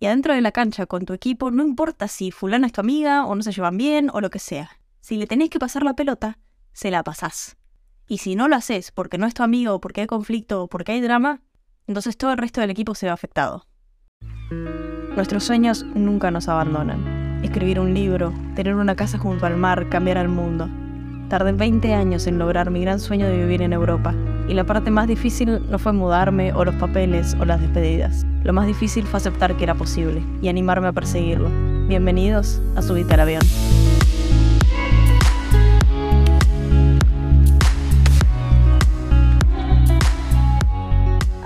Y adentro de la cancha con tu equipo, no importa si fulana es tu amiga o no se llevan bien o lo que sea. Si le tenés que pasar la pelota, se la pasás. Y si no lo haces porque no es tu amigo, o porque hay conflicto o porque hay drama, entonces todo el resto del equipo se ve afectado. Nuestros sueños nunca nos abandonan. Escribir un libro, tener una casa junto al mar, cambiar al mundo. Tardé 20 años en lograr mi gran sueño de vivir en Europa, y la parte más difícil no fue mudarme o los papeles o las despedidas. Lo más difícil fue aceptar que era posible y animarme a perseguirlo. Bienvenidos a Subite al Avión.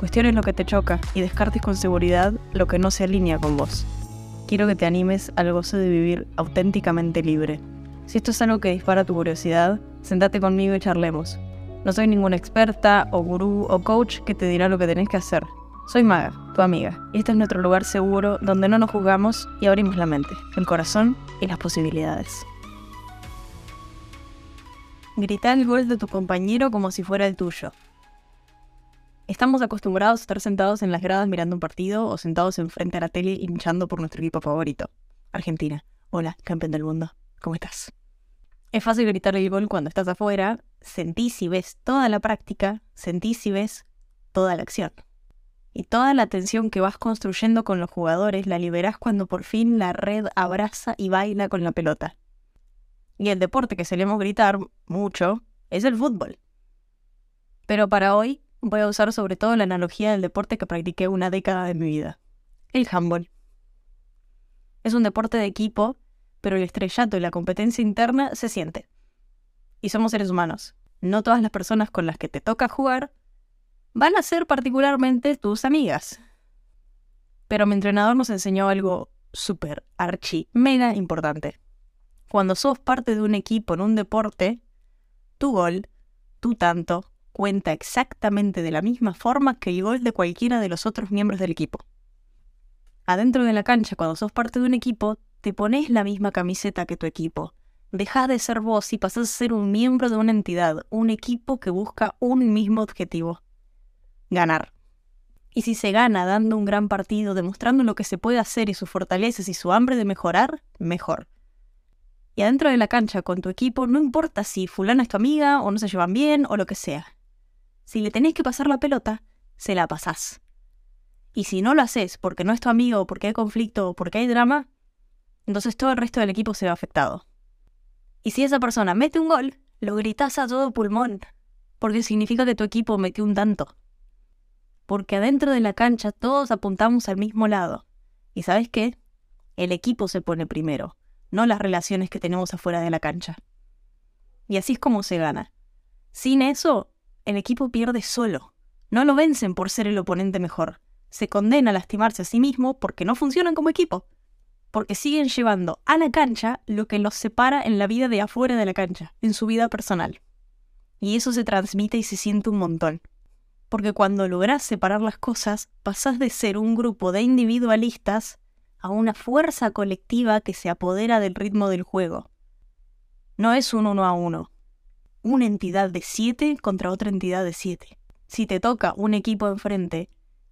cuestiones lo que te choca y descartes con seguridad lo que no se alinea con vos. Quiero que te animes al gozo de vivir auténticamente libre. Si esto es algo que dispara tu curiosidad, sentate conmigo y charlemos. No soy ninguna experta o gurú o coach que te dirá lo que tenés que hacer. Soy Maga, tu amiga, y este es nuestro lugar seguro donde no nos juzgamos y abrimos la mente, el corazón y las posibilidades. Grita el gol de tu compañero como si fuera el tuyo. Estamos acostumbrados a estar sentados en las gradas mirando un partido o sentados enfrente a la tele hinchando por nuestro equipo favorito. Argentina. Hola, campeón del mundo. ¿Cómo estás? Es fácil gritar el gol cuando estás afuera, sentís y ves toda la práctica, sentís y ves toda la acción. Y toda la tensión que vas construyendo con los jugadores la liberás cuando por fin la red abraza y baila con la pelota. Y el deporte que solemos gritar mucho es el fútbol. Pero para hoy voy a usar sobre todo la analogía del deporte que practiqué una década de mi vida, el handball. Es un deporte de equipo, pero el estrellato y la competencia interna se siente. Y somos seres humanos. No todas las personas con las que te toca jugar van a ser particularmente tus amigas. Pero mi entrenador nos enseñó algo súper archi, mega importante cuando sos parte de un equipo en un deporte, tu gol, tu tanto, cuenta exactamente de la misma forma que el gol de cualquiera de los otros miembros del equipo. Adentro de la cancha, cuando sos parte de un equipo, te pones la misma camiseta que tu equipo. Dejás de ser vos y pasás a ser un miembro de una entidad, un equipo que busca un mismo objetivo. Ganar. Y si se gana dando un gran partido, demostrando lo que se puede hacer y sus fortalezas y su hambre de mejorar, mejor. Y adentro de la cancha con tu equipo, no importa si fulana es tu amiga o no se llevan bien o lo que sea. Si le tenés que pasar la pelota, se la pasás. Y si no lo haces porque no es tu amigo, porque hay conflicto o porque hay drama, entonces todo el resto del equipo se ve afectado. Y si esa persona mete un gol, lo gritas a todo pulmón, porque significa que tu equipo metió un tanto. Porque adentro de la cancha todos apuntamos al mismo lado. ¿Y sabes qué? El equipo se pone primero no las relaciones que tenemos afuera de la cancha. Y así es como se gana. Sin eso, el equipo pierde solo. No lo vencen por ser el oponente mejor. Se condena a lastimarse a sí mismo porque no funcionan como equipo. Porque siguen llevando a la cancha lo que los separa en la vida de afuera de la cancha, en su vida personal. Y eso se transmite y se siente un montón. Porque cuando lográs separar las cosas, pasás de ser un grupo de individualistas a una fuerza colectiva que se apodera del ritmo del juego. No es un uno a uno. Una entidad de siete contra otra entidad de siete. Si te toca un equipo enfrente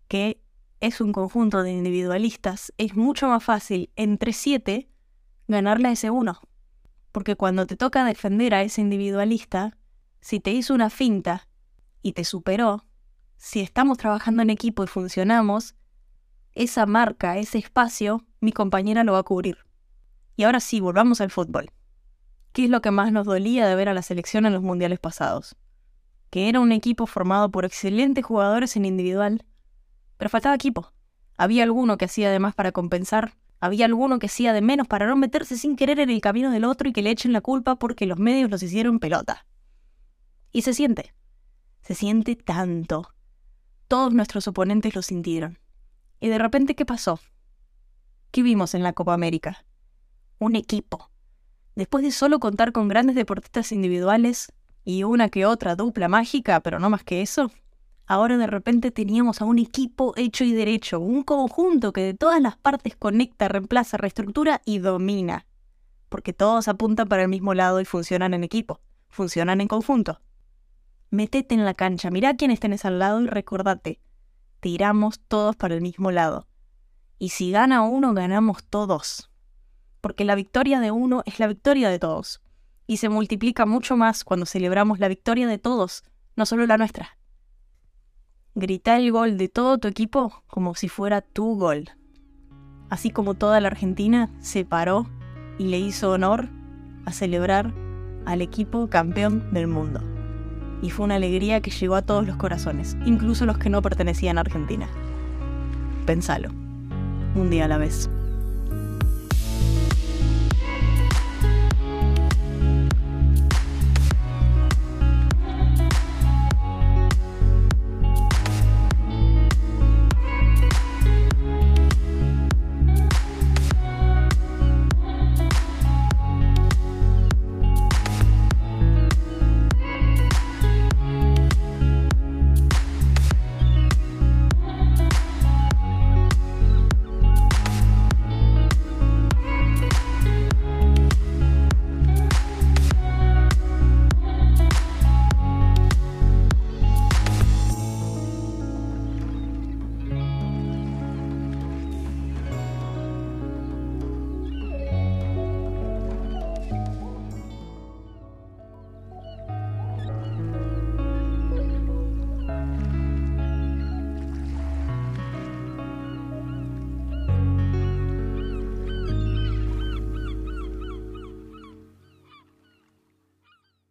que es un conjunto de individualistas, es mucho más fácil entre siete ganarle a ese uno. Porque cuando te toca defender a ese individualista, si te hizo una finta y te superó, si estamos trabajando en equipo y funcionamos, esa marca, ese espacio, mi compañera lo va a cubrir. Y ahora sí, volvamos al fútbol. ¿Qué es lo que más nos dolía de ver a la selección en los mundiales pasados? Que era un equipo formado por excelentes jugadores en individual, pero faltaba equipo. Había alguno que hacía de más para compensar, había alguno que hacía de menos para no meterse sin querer en el camino del otro y que le echen la culpa porque los medios los hicieron pelota. Y se siente, se siente tanto. Todos nuestros oponentes lo sintieron. Y de repente, ¿qué pasó? ¿Qué vimos en la Copa América? Un equipo. Después de solo contar con grandes deportistas individuales y una que otra dupla mágica, pero no más que eso, ahora de repente teníamos a un equipo hecho y derecho, un conjunto que de todas las partes conecta, reemplaza, reestructura y domina. Porque todos apuntan para el mismo lado y funcionan en equipo, funcionan en conjunto. Metete en la cancha, mirá quiénes tenés al lado y recordate, tiramos todos para el mismo lado. Y si gana uno, ganamos todos. Porque la victoria de uno es la victoria de todos. Y se multiplica mucho más cuando celebramos la victoria de todos, no solo la nuestra. Grita el gol de todo tu equipo como si fuera tu gol. Así como toda la Argentina se paró y le hizo honor a celebrar al equipo campeón del mundo y fue una alegría que llegó a todos los corazones, incluso los que no pertenecían a Argentina. Pensalo, un día a la vez.